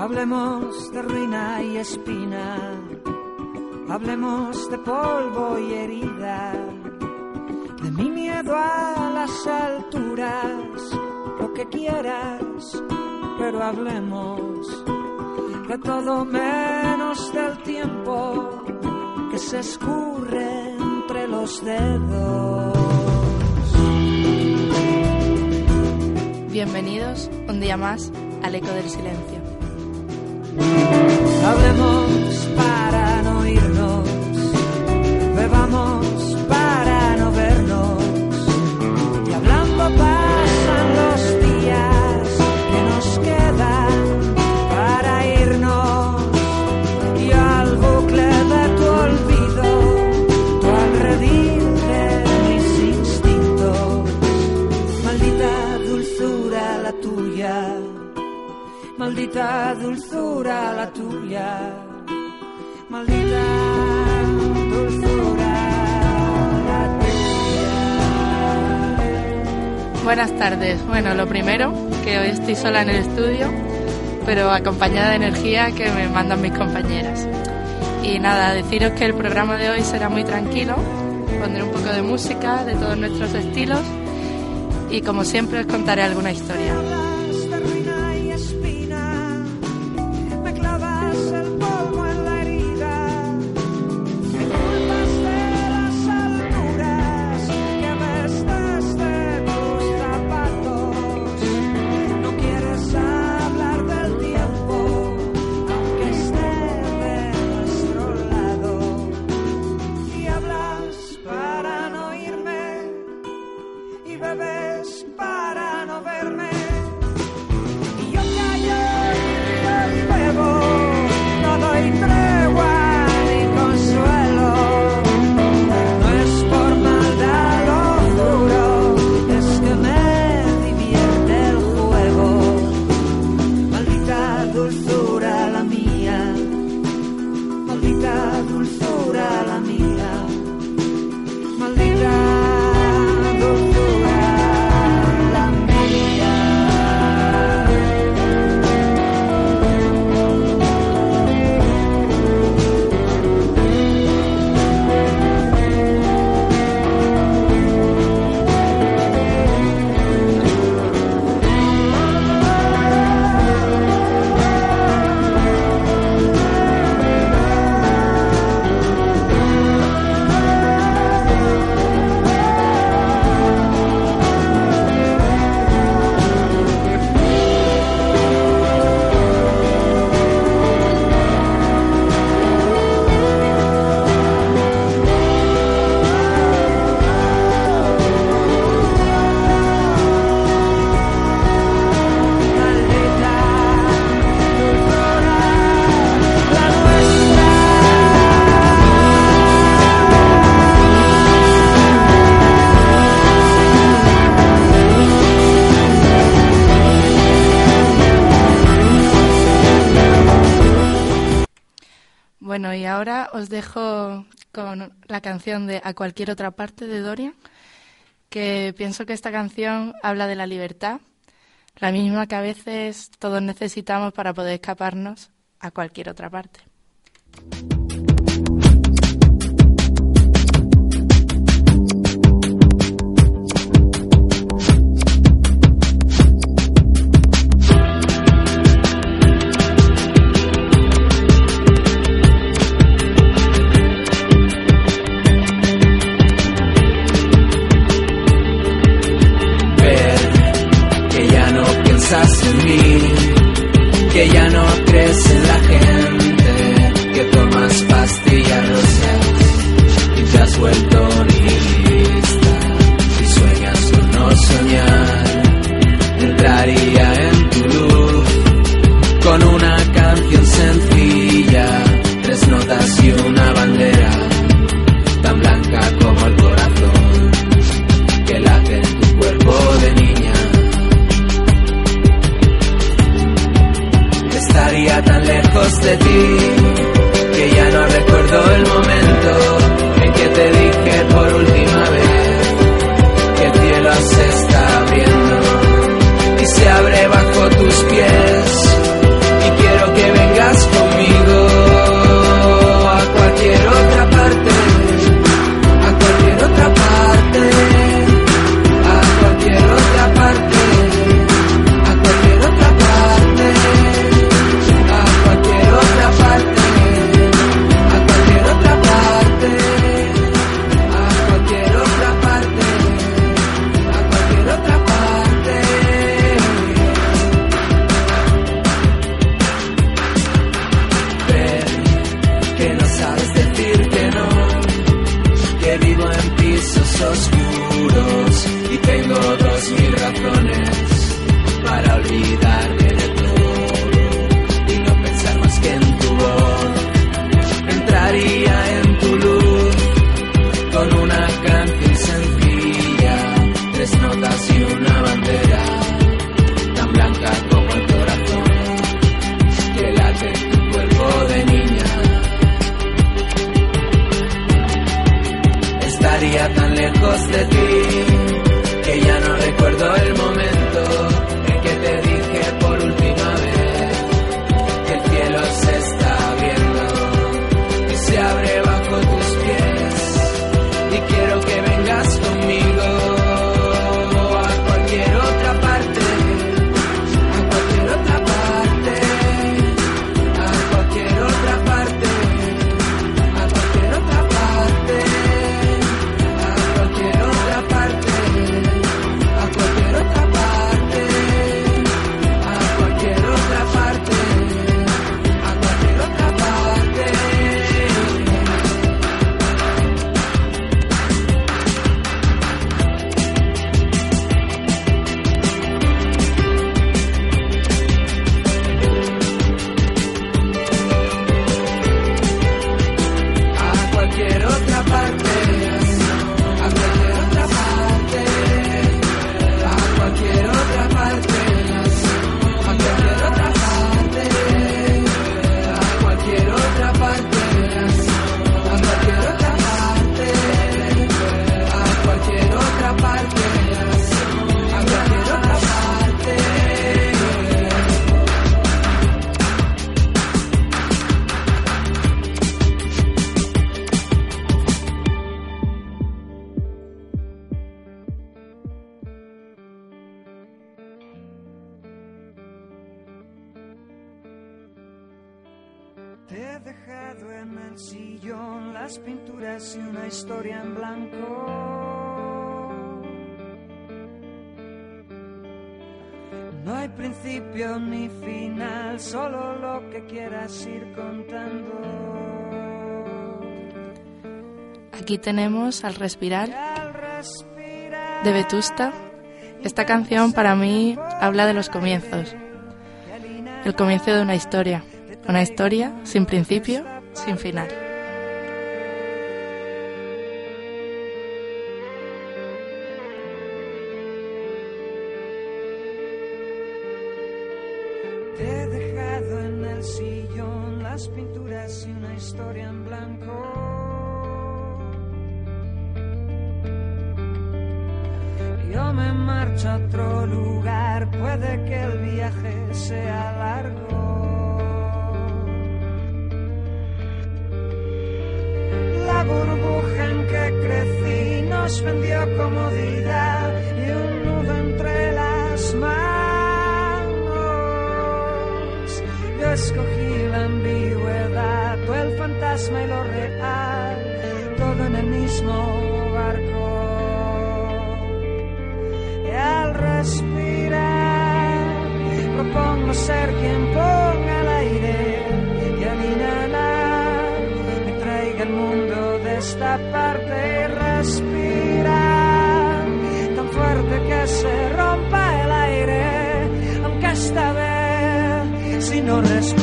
Hablemos de ruina y espina, hablemos de polvo y herida, de mi miedo a las alturas, lo que quieras, pero hablemos de todo menos del tiempo que se escurre entre los dedos. Bienvenidos un día más al Eco del Silencio. Hablemos para no irnos, bebamos maldita dulzura la tuya, maldita dulzura. Buenas tardes. Bueno, lo primero, que hoy estoy sola en el estudio, pero acompañada de energía que me mandan mis compañeras. Y nada, deciros que el programa de hoy será muy tranquilo, pondré un poco de música de todos nuestros estilos y como siempre os contaré alguna historia. Os dejo con la canción de A cualquier otra parte de Dorian, que pienso que esta canción habla de la libertad, la misma que a veces todos necesitamos para poder escaparnos a cualquier otra parte. us las pinturas y una historia en blanco. No hay principio ni final, solo lo que quieras ir contando. Aquí tenemos Al Respirar de Vetusta. Esta canción para mí habla de los comienzos, el comienzo de una historia, una historia sin principio, sin final. No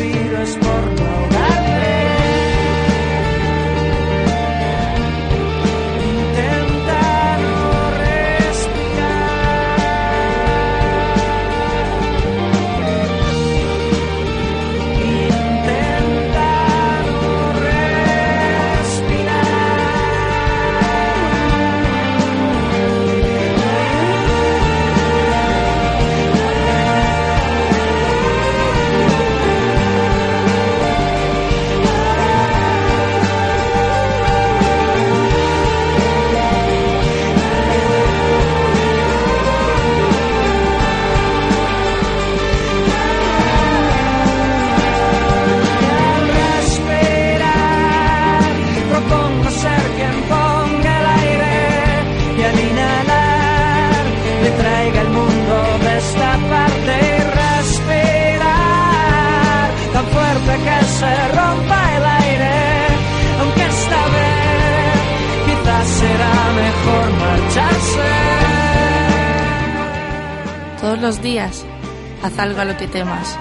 temas.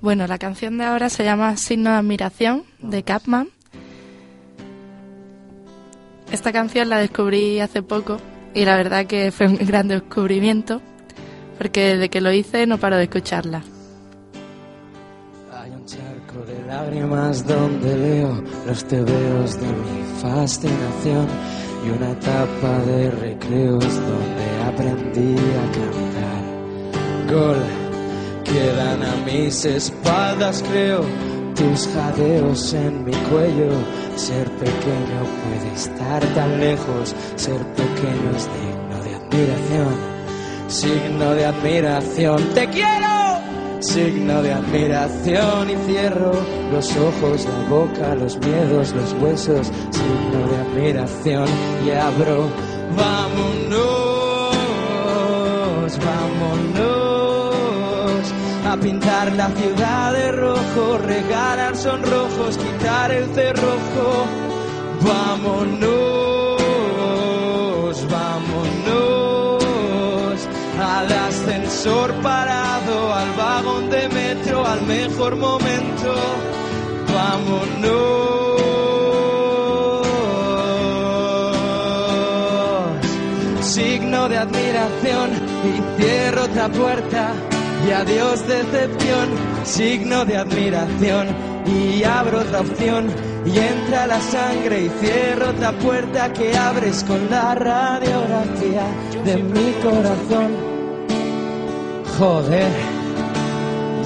Bueno, la canción de ahora se llama Signo de Admiración de Capman. Esta canción la descubrí hace poco y la verdad que fue un gran descubrimiento porque desde que lo hice no paro de escucharla. Hay un charco de lágrimas donde leo los tebeos de mi fascinación y una etapa de recreos donde aprendí a cantar. Gol, quedan a mis espaldas, creo, tus jadeos en mi cuello. Ser pequeño puede estar tan lejos, ser pequeño es digno de admiración signo de admiración. Te quiero, signo de admiración y cierro los ojos, la boca, los miedos, los huesos, signo de admiración y abro. Vámonos, vámonos a pintar la ciudad de rojo, regalar sonrojos, quitar el cerrojo. Vámonos, ascensor parado, al vagón de metro, al mejor momento. Vámonos, signo de admiración y cierro otra puerta y adiós decepción, signo de admiración y abro otra opción y entra la sangre y cierro otra puerta que abres con la radiografía de mi corazón. Joder,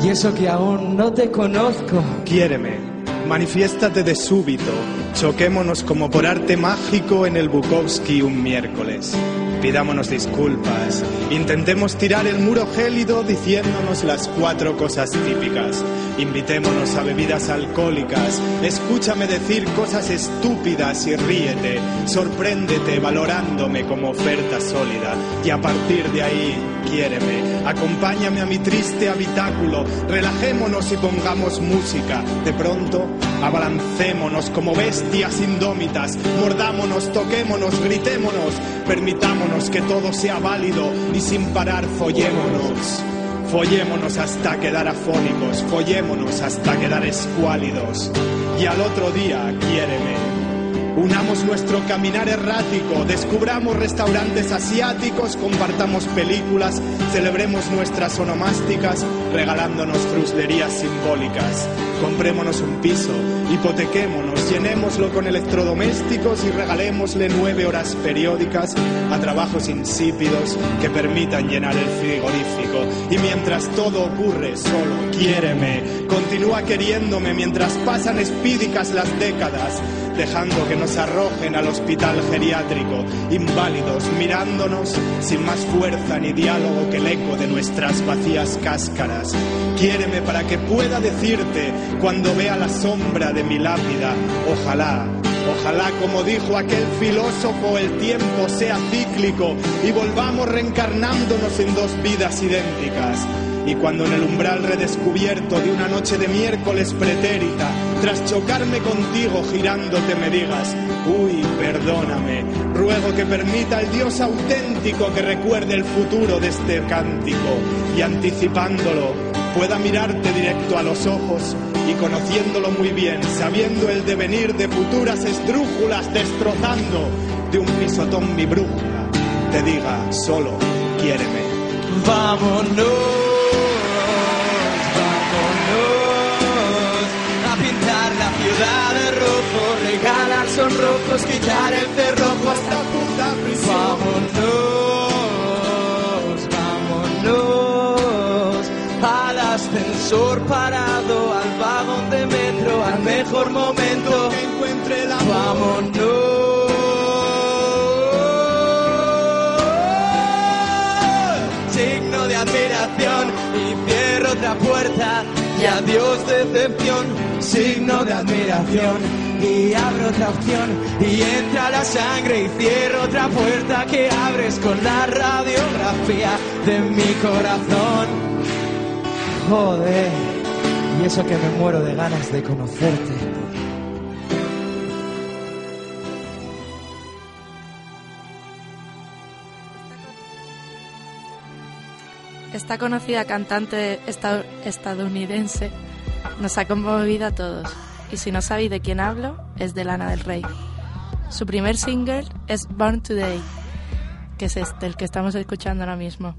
Y eso que aún no te conozco. Quiéreme, manifiéstate de súbito, choquémonos como por arte mágico en el Bukowski un miércoles. Pidámonos disculpas, intentemos tirar el muro gélido diciéndonos las cuatro cosas típicas. Invitémonos a bebidas alcohólicas, escúchame decir cosas estúpidas y ríete, sorpréndete valorándome como oferta sólida y a partir de ahí, quiéreme, acompáñame a mi triste habitáculo, relajémonos y pongamos música. De pronto, abalancémonos como bestias indómitas, mordámonos, toquémonos, gritémonos, permitámonos que todo sea válido y sin parar follémonos. Follémonos hasta quedar afónicos, follémonos hasta quedar escuálidos. Y al otro día, quiéreme. Unamos nuestro caminar errático, descubramos restaurantes asiáticos, compartamos películas, celebremos nuestras onomásticas, regalándonos fruslerías simbólicas. Comprémonos un piso, hipotequémonos, llenémoslo con electrodomésticos y regalémosle nueve horas periódicas a trabajos insípidos que permitan llenar el frigorífico. Y mientras todo ocurre, solo quiéreme, continúa queriéndome mientras pasan espídicas las décadas dejando que nos al hospital geriátrico, inválidos, mirándonos sin más fuerza ni diálogo que el eco de nuestras vacías cáscaras. Quiéreme para que pueda decirte cuando vea la sombra de mi lápida, ojalá Ojalá, como dijo aquel filósofo, el tiempo sea cíclico y volvamos reencarnándonos en dos vidas idénticas. Y cuando en el umbral redescubierto de una noche de miércoles pretérita, tras chocarme contigo girándote me digas, uy, perdóname, ruego que permita al Dios auténtico que recuerde el futuro de este cántico y anticipándolo pueda mirarte directo a los ojos y conociéndolo muy bien, sabiendo el devenir de futuras esdrújulas, destrozando de un pisotón mi brújula, te diga solo, quiéreme. Vámonos. ciudad de rojo, regalar sonrojos, quitar el cerrojo hasta puta prisión. Vámonos, vámonos, al ascensor parado, al vagón de metro, al mejor momento que encuentre la Vámonos. Signo de admiración y cierro otra puerta y adiós decepción signo de admiración y abro otra opción y entra la sangre y cierro otra puerta que abres con la radiografía de mi corazón. Joder, y eso que me muero de ganas de conocerte. Esta conocida cantante estadounidense nos ha conmovido a todos. Y si no sabéis de quién hablo, es de Lana del Rey. Su primer single es Born Today, que es este, el que estamos escuchando ahora mismo.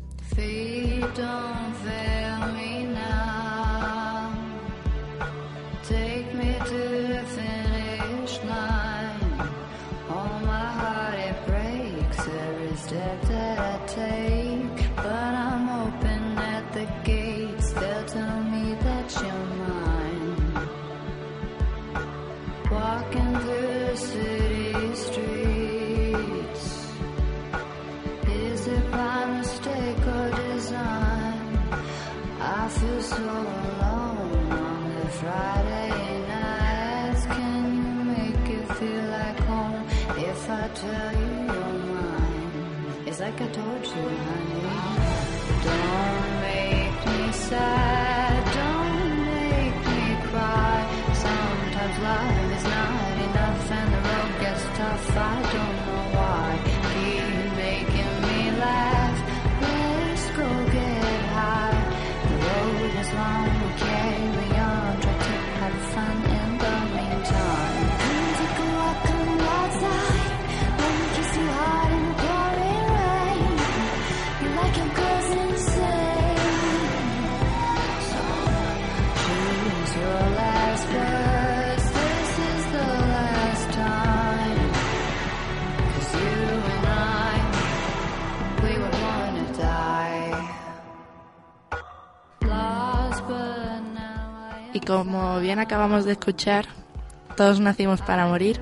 Tell you like I told you, honey. Don't make me sad. Como bien acabamos de escuchar, todos nacimos para morir.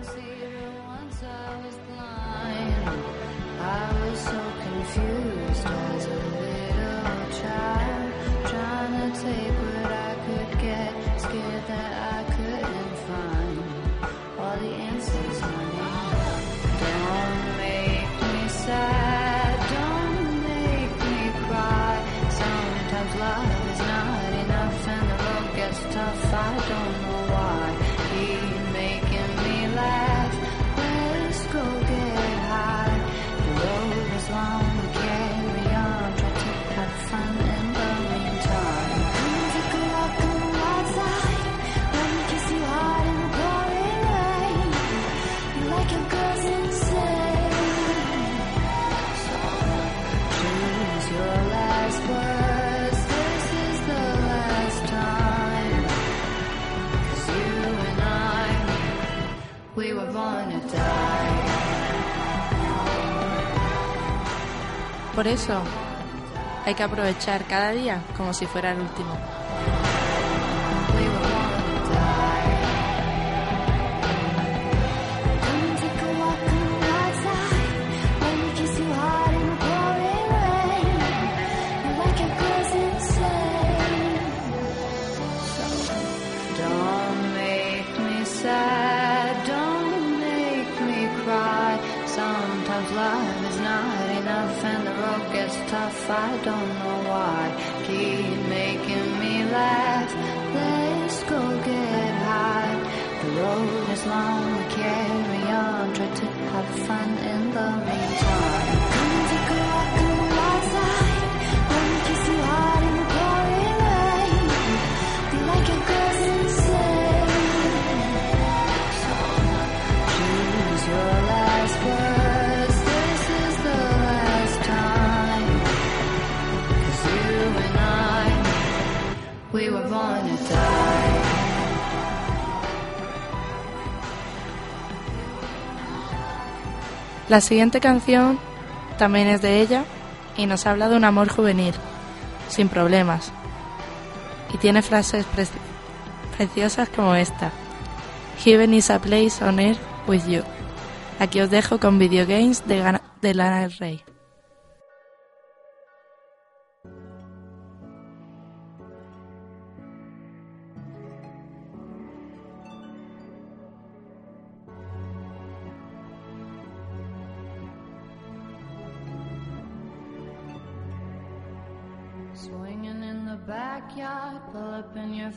Por eso hay que aprovechar cada día como si fuera el último. I don't know why. Keep making me laugh. Let's go get high. The road is long, carry on. Try to have fun in the meantime. La siguiente canción también es de ella y nos habla de un amor juvenil, sin problemas. Y tiene frases pre- preciosas como esta. Heaven is a place on earth with you. Aquí os dejo con Video Games de, de Lana del Rey.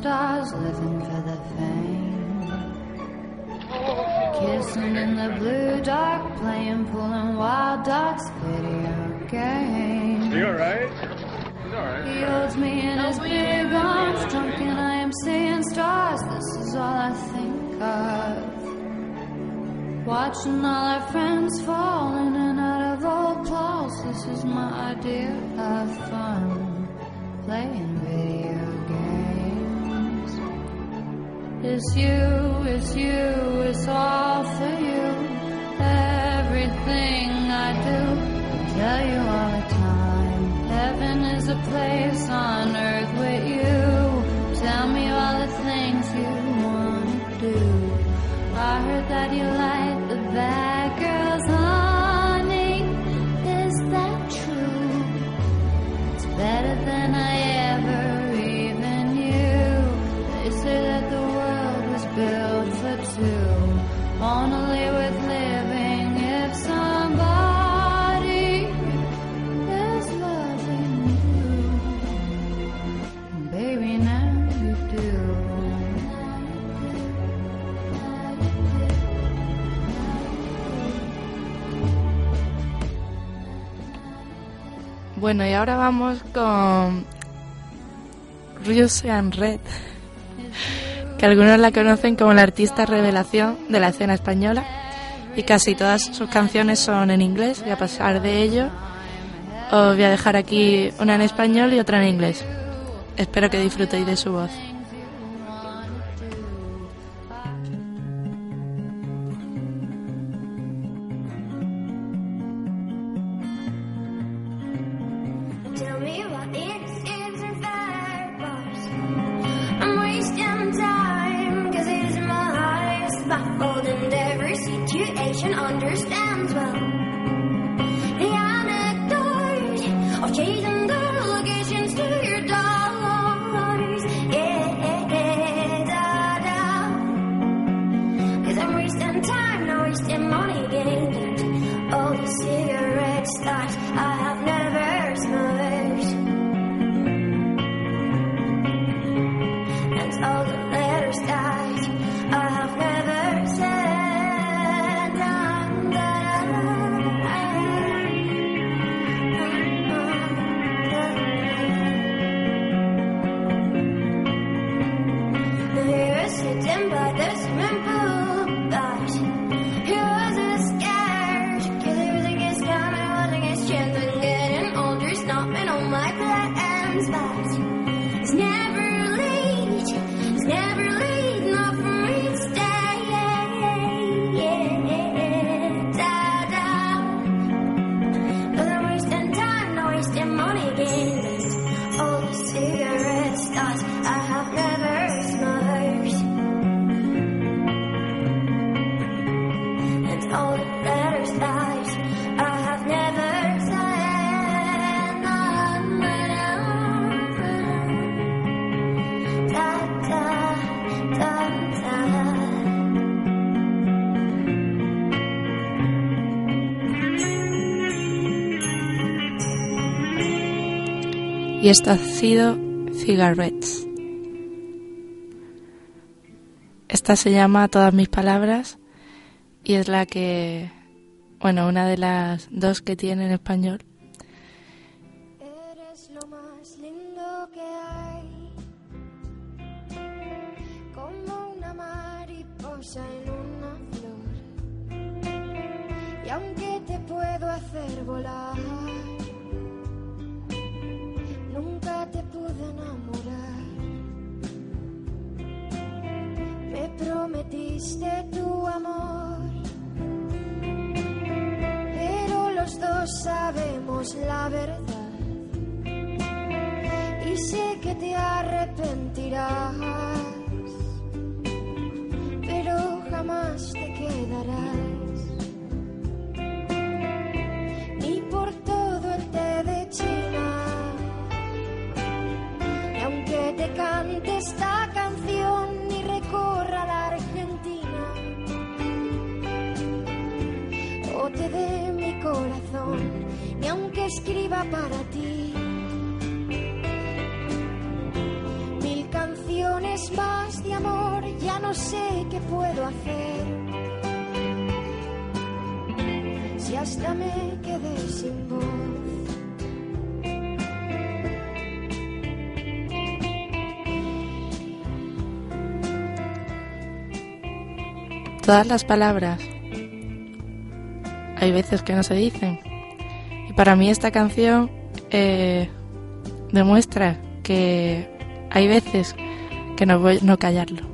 stars, living for the fame. Kissing in the blue dark, playing, pulling wild dogs, video game. You alright? He's alright. He holds me in his big arms, drunk and I am seeing stars. This is all I think of. Watching all our friends fall in and out of old clothes. This is my idea of fun. Playing It's you, it's you, it's all for you. Everything I do, I tell you all the time. Heaven is a place on earth with you. Tell me all the things you want to do. I heard that you like the bad Bueno, y ahora vamos con Russian Red, que algunos la conocen como la artista revelación de la escena española y casi todas sus canciones son en inglés y a pesar de ello os voy a dejar aquí una en español y otra en inglés. Espero que disfrutéis de su voz. I have never Y esto ha sido Cigarettes. Esta se llama Todas mis palabras y es la que, bueno, una de las dos que tiene en español. Prometiste tu amor, pero los dos sabemos la verdad. Y sé que te arrepentirás, pero jamás te quedarás. Todas las palabras. Hay veces que no se dicen. Y para mí esta canción eh, demuestra que hay veces que no voy no callarlo.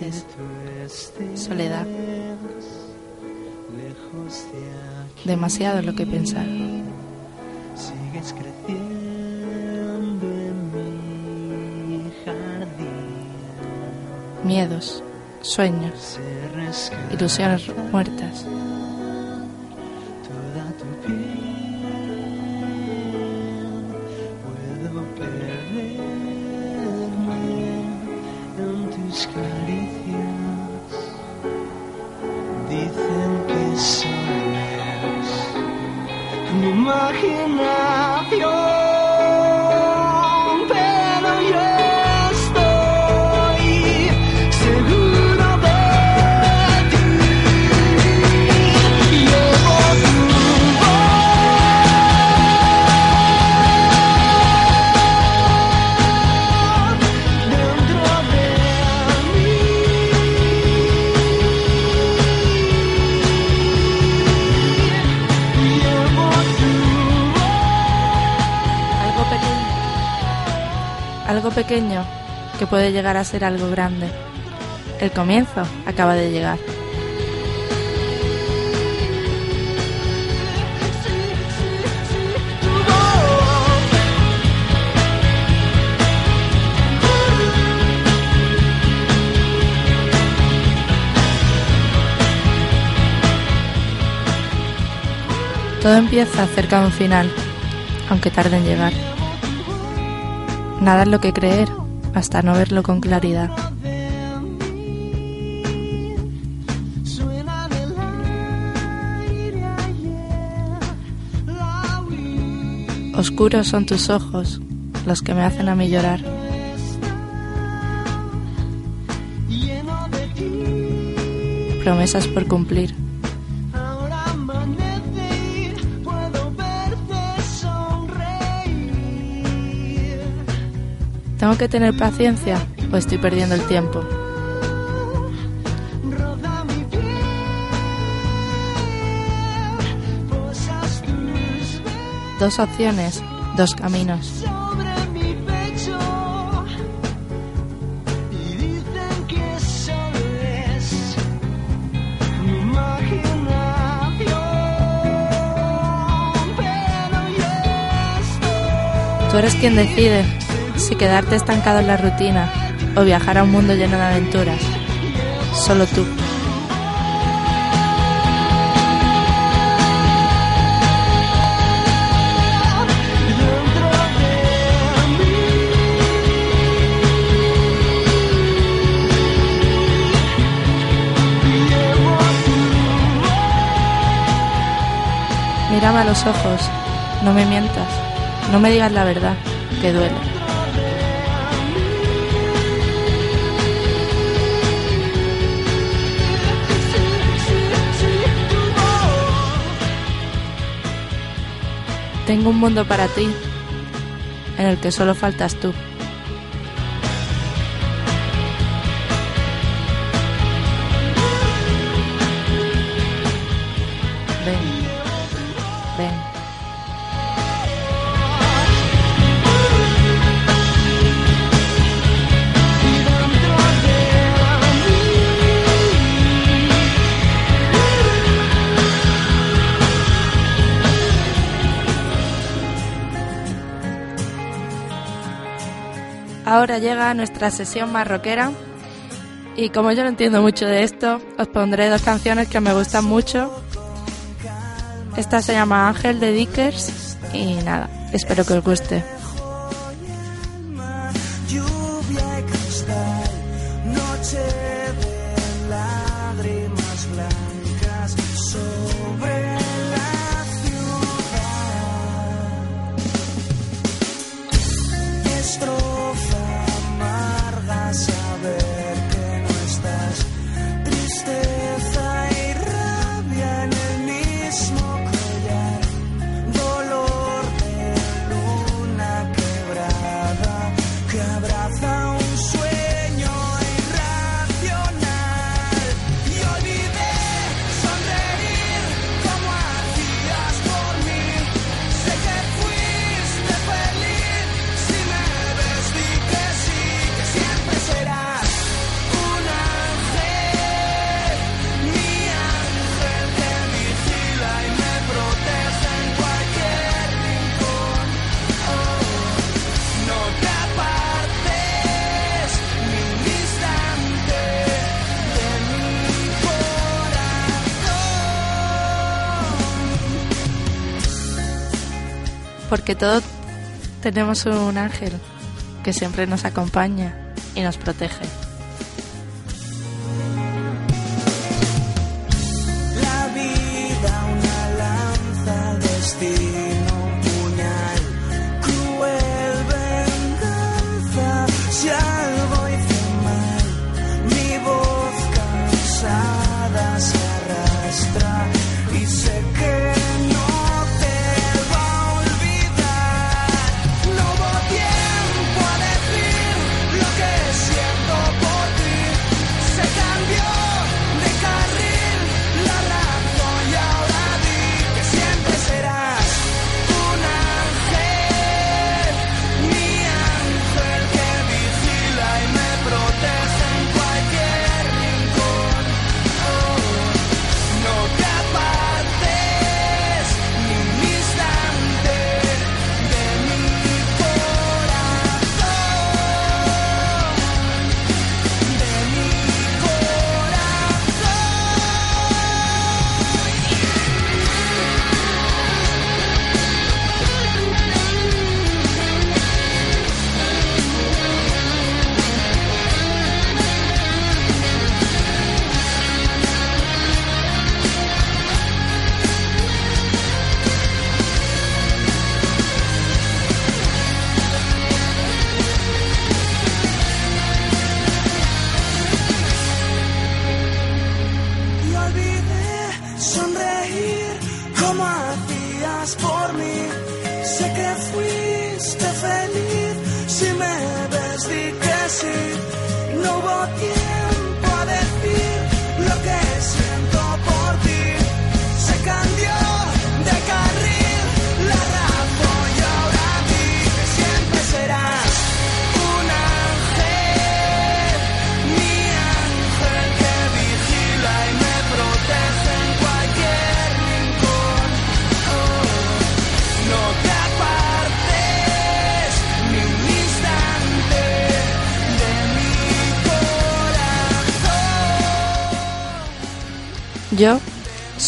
Estés soledad, demasiado lo que pensar. sigues creciendo en mi jardín. Miedos, sueños, ilusiones muertas. Pequeño que puede llegar a ser algo grande. El comienzo acaba de llegar. Todo empieza cerca de un final, aunque tarde en llegar. Nada es lo que creer hasta no verlo con claridad. Oscuros son tus ojos los que me hacen a mí llorar. Promesas por cumplir. ¿Tengo que tener paciencia o estoy perdiendo el tiempo? Dos opciones, dos caminos. Tú eres quien decide quedarte estancado en la rutina o viajar a un mundo lleno de aventuras. Solo tú. Mírame a los ojos, no me mientas, no me digas la verdad, que duele. Tengo un mundo para ti, en el que solo faltas tú. Ahora llega nuestra sesión marroquera y como yo no entiendo mucho de esto, os pondré dos canciones que me gustan mucho. Esta se llama Ángel de Dickers y nada, espero que os guste. todo tenemos un ángel que siempre nos acompaña y nos protege.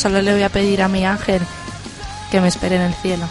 solo le voy a pedir a mi ángel que me espere en el cielo.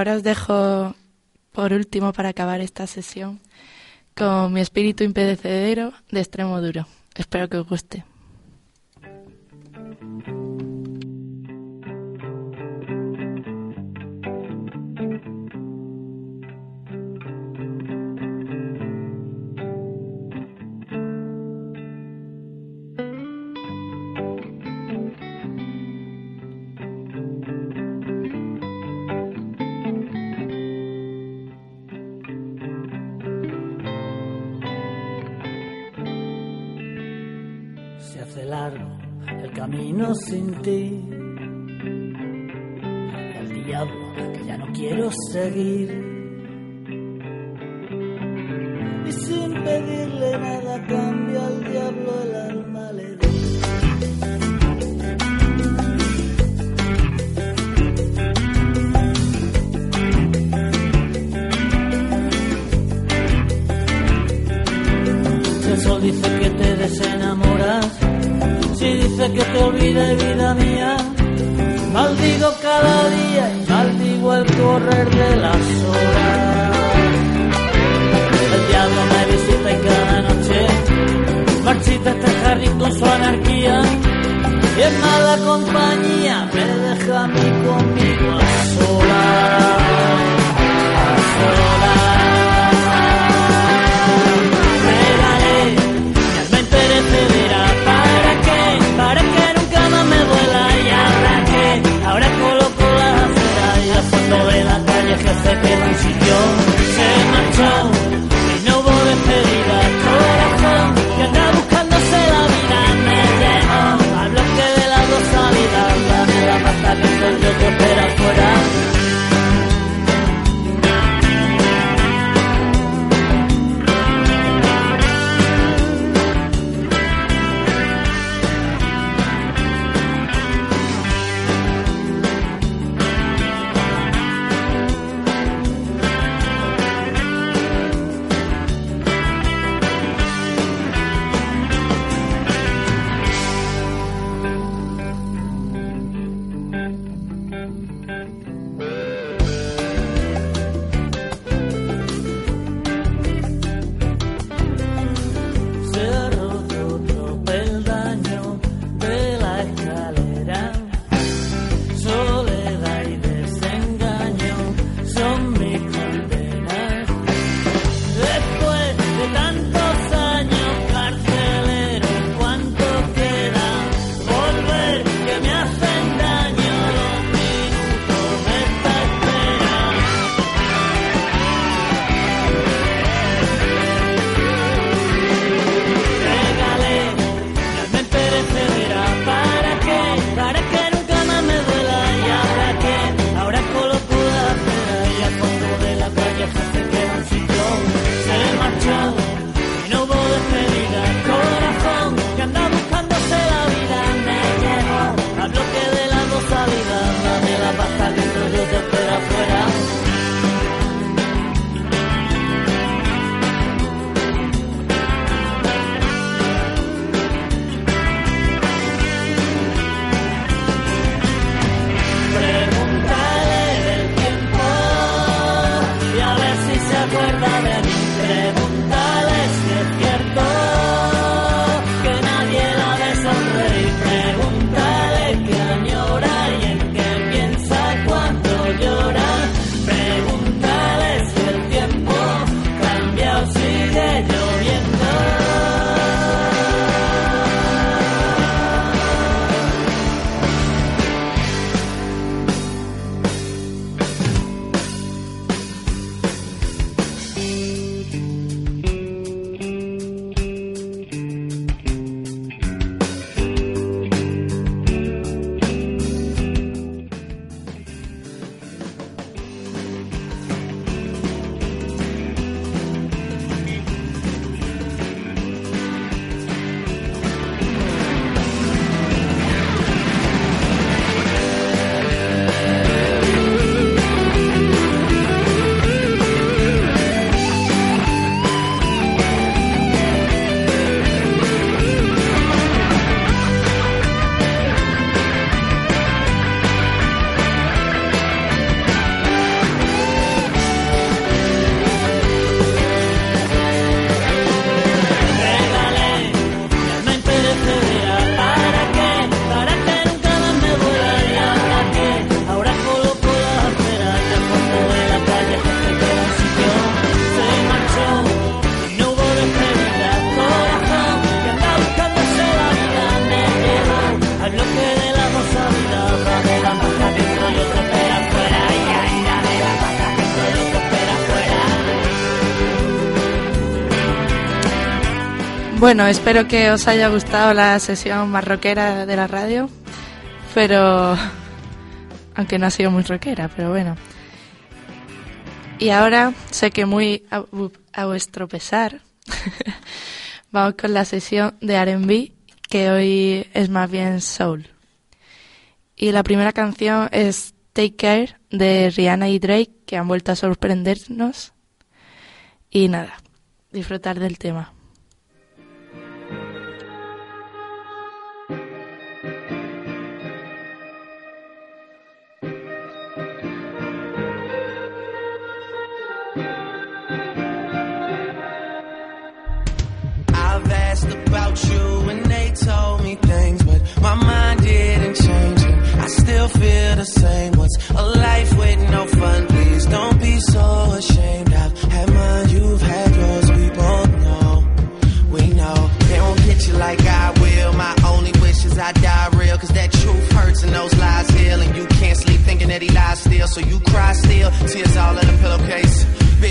ahora os dejo por último para acabar esta sesión con mi espíritu impedecedero de extremo duro. Espero que os guste. Seguir. Bueno, espero que os haya gustado la sesión más rockera de la radio, pero aunque no ha sido muy rockera, pero bueno. Y ahora sé que muy a, a vuestro pesar, vamos con la sesión de R&B, que hoy es más bien soul. Y la primera canción es Take Care de Rihanna y Drake, que han vuelto a sorprendernos. Y nada, disfrutar del tema. Feel the same. What's a life with no fun? Please don't be so ashamed. I've had mine, you've had yours. We both know, we know. They won't get you like I will. My only wish is I die real, cause that truth hurts and those lies heal. And you can't sleep thinking that he lies still, so you cry still. Tears all in a pillowcase.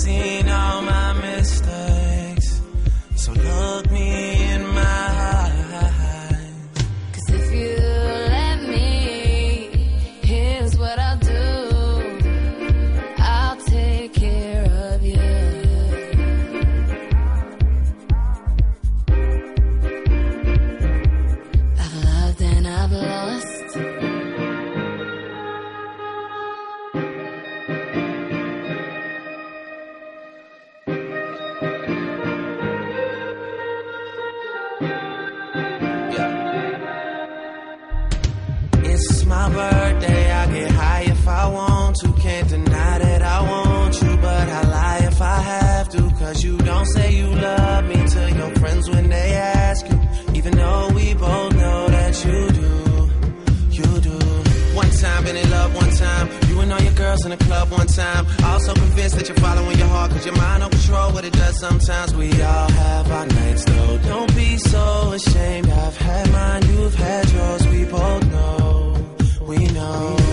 seen all my in the club one time. Also convinced that you're following your heart, cause your mind don't control what it does sometimes. We all have our nights though. Don't be so ashamed. I've had mine, you've had yours. We both know, we know.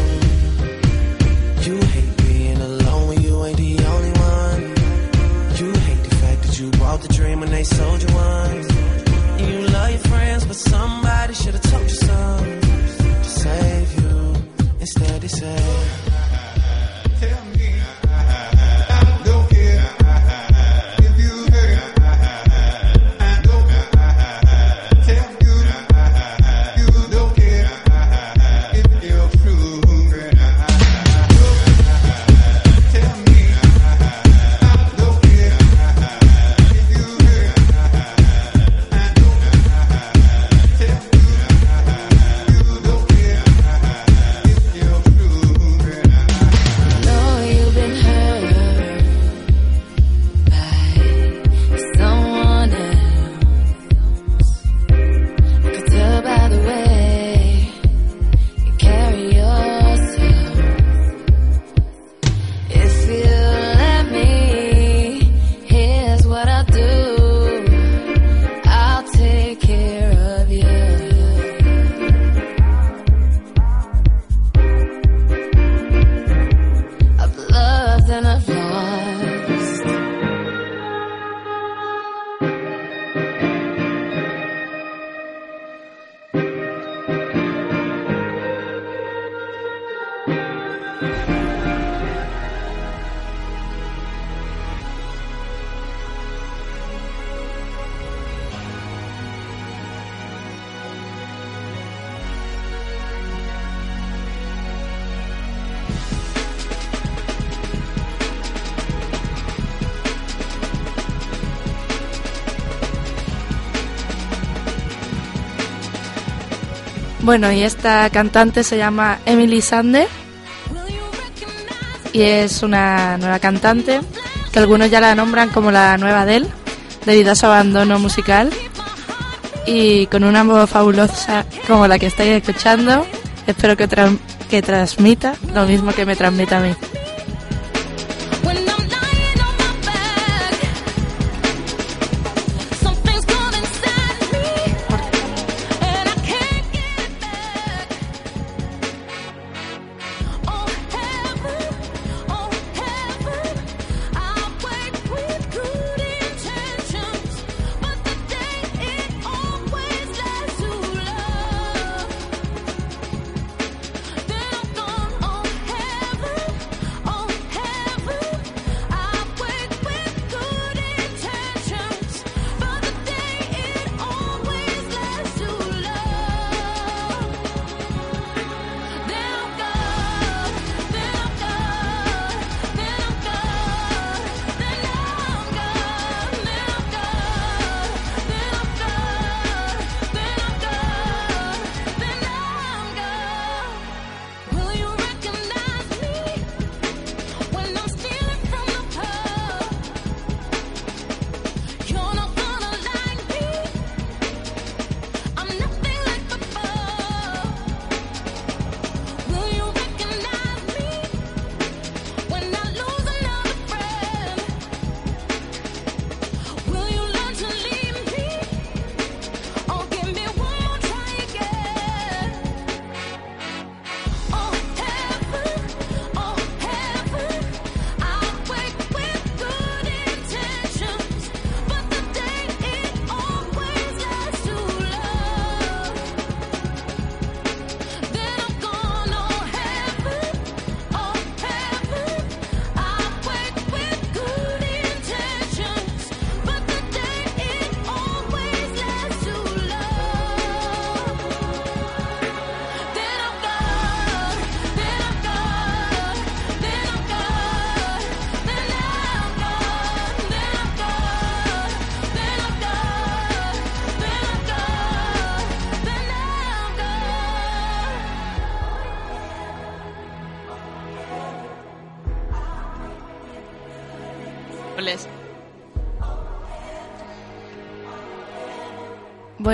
Bueno, y esta cantante se llama Emily Sander y es una nueva cantante que algunos ya la nombran como la nueva Adele debido a su abandono musical y con una voz fabulosa como la que estáis escuchando espero que, que transmita lo mismo que me transmite a mí.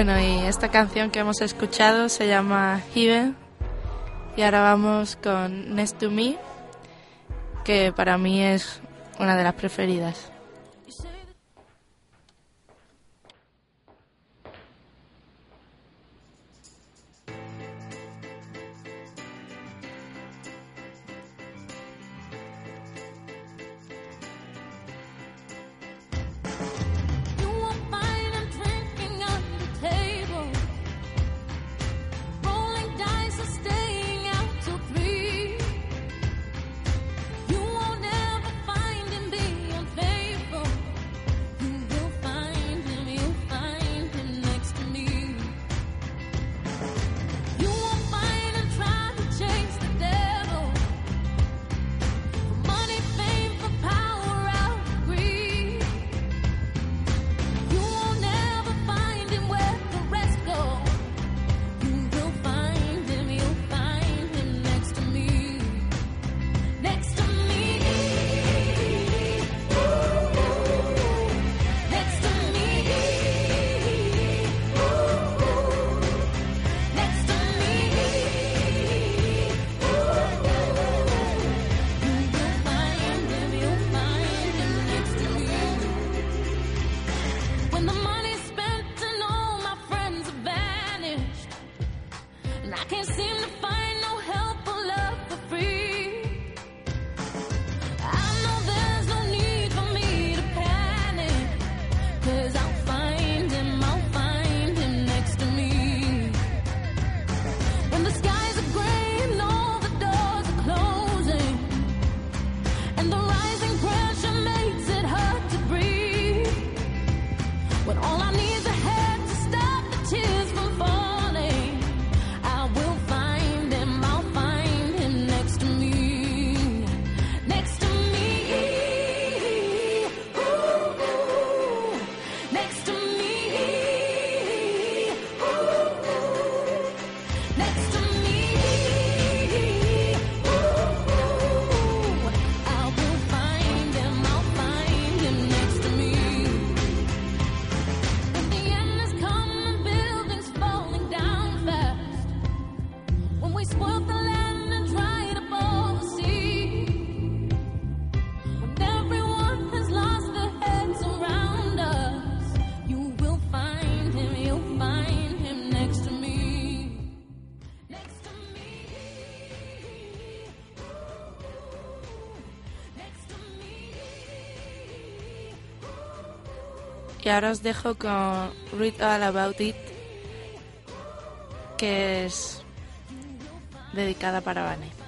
Bueno, y esta canción que hemos escuchado se llama Heaven. Y ahora vamos con Next to Me, que para mí es una de las preferidas. ahora os dejo con Read All About It, que es dedicada para Vane.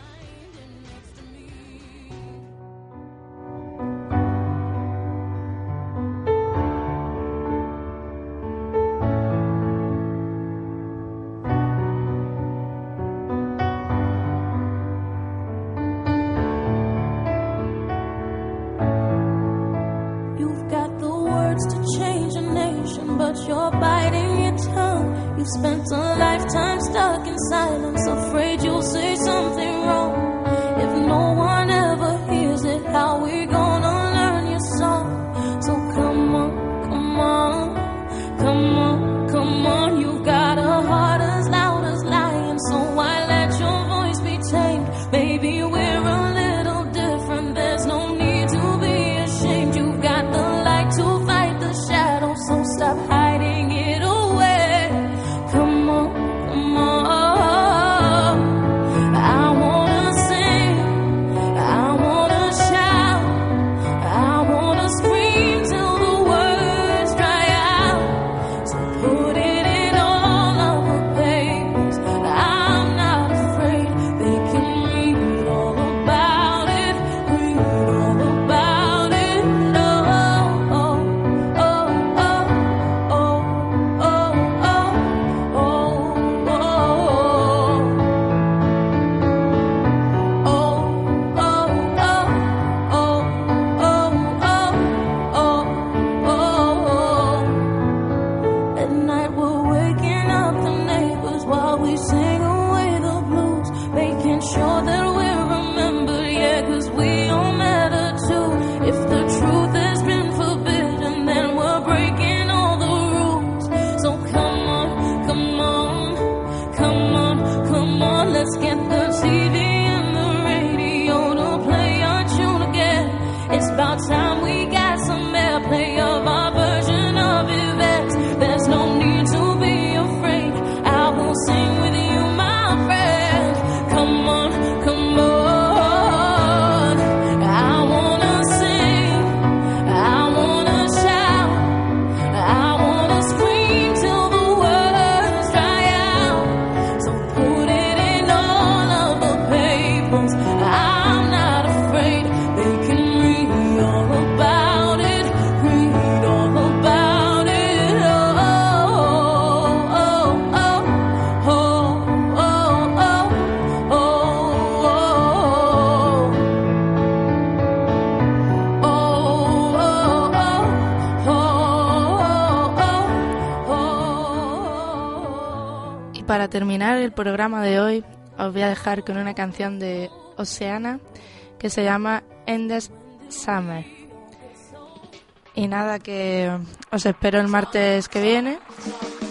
para terminar el programa de hoy, os voy a dejar con una canción de Oceana que se llama Endless Summer. Y nada, que os espero el martes que viene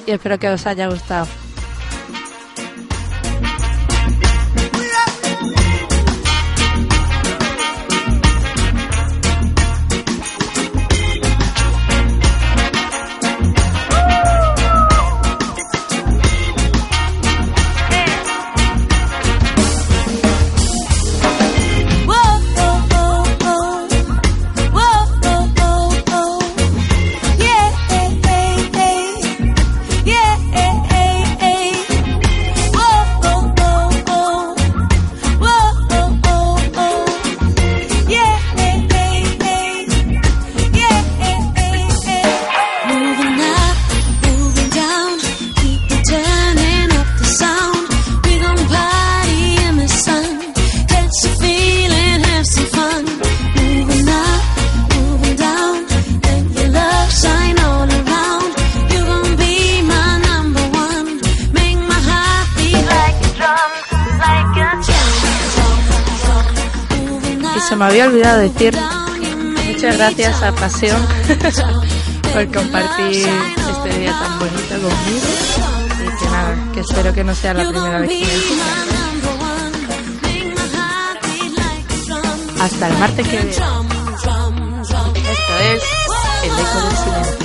y espero que os haya gustado. decir muchas gracias a Pasión por compartir este día tan bonito conmigo. Y que nada, que espero que no sea la primera vez que me. Hasta el martes que viene. Esto es El Eco del Silencio.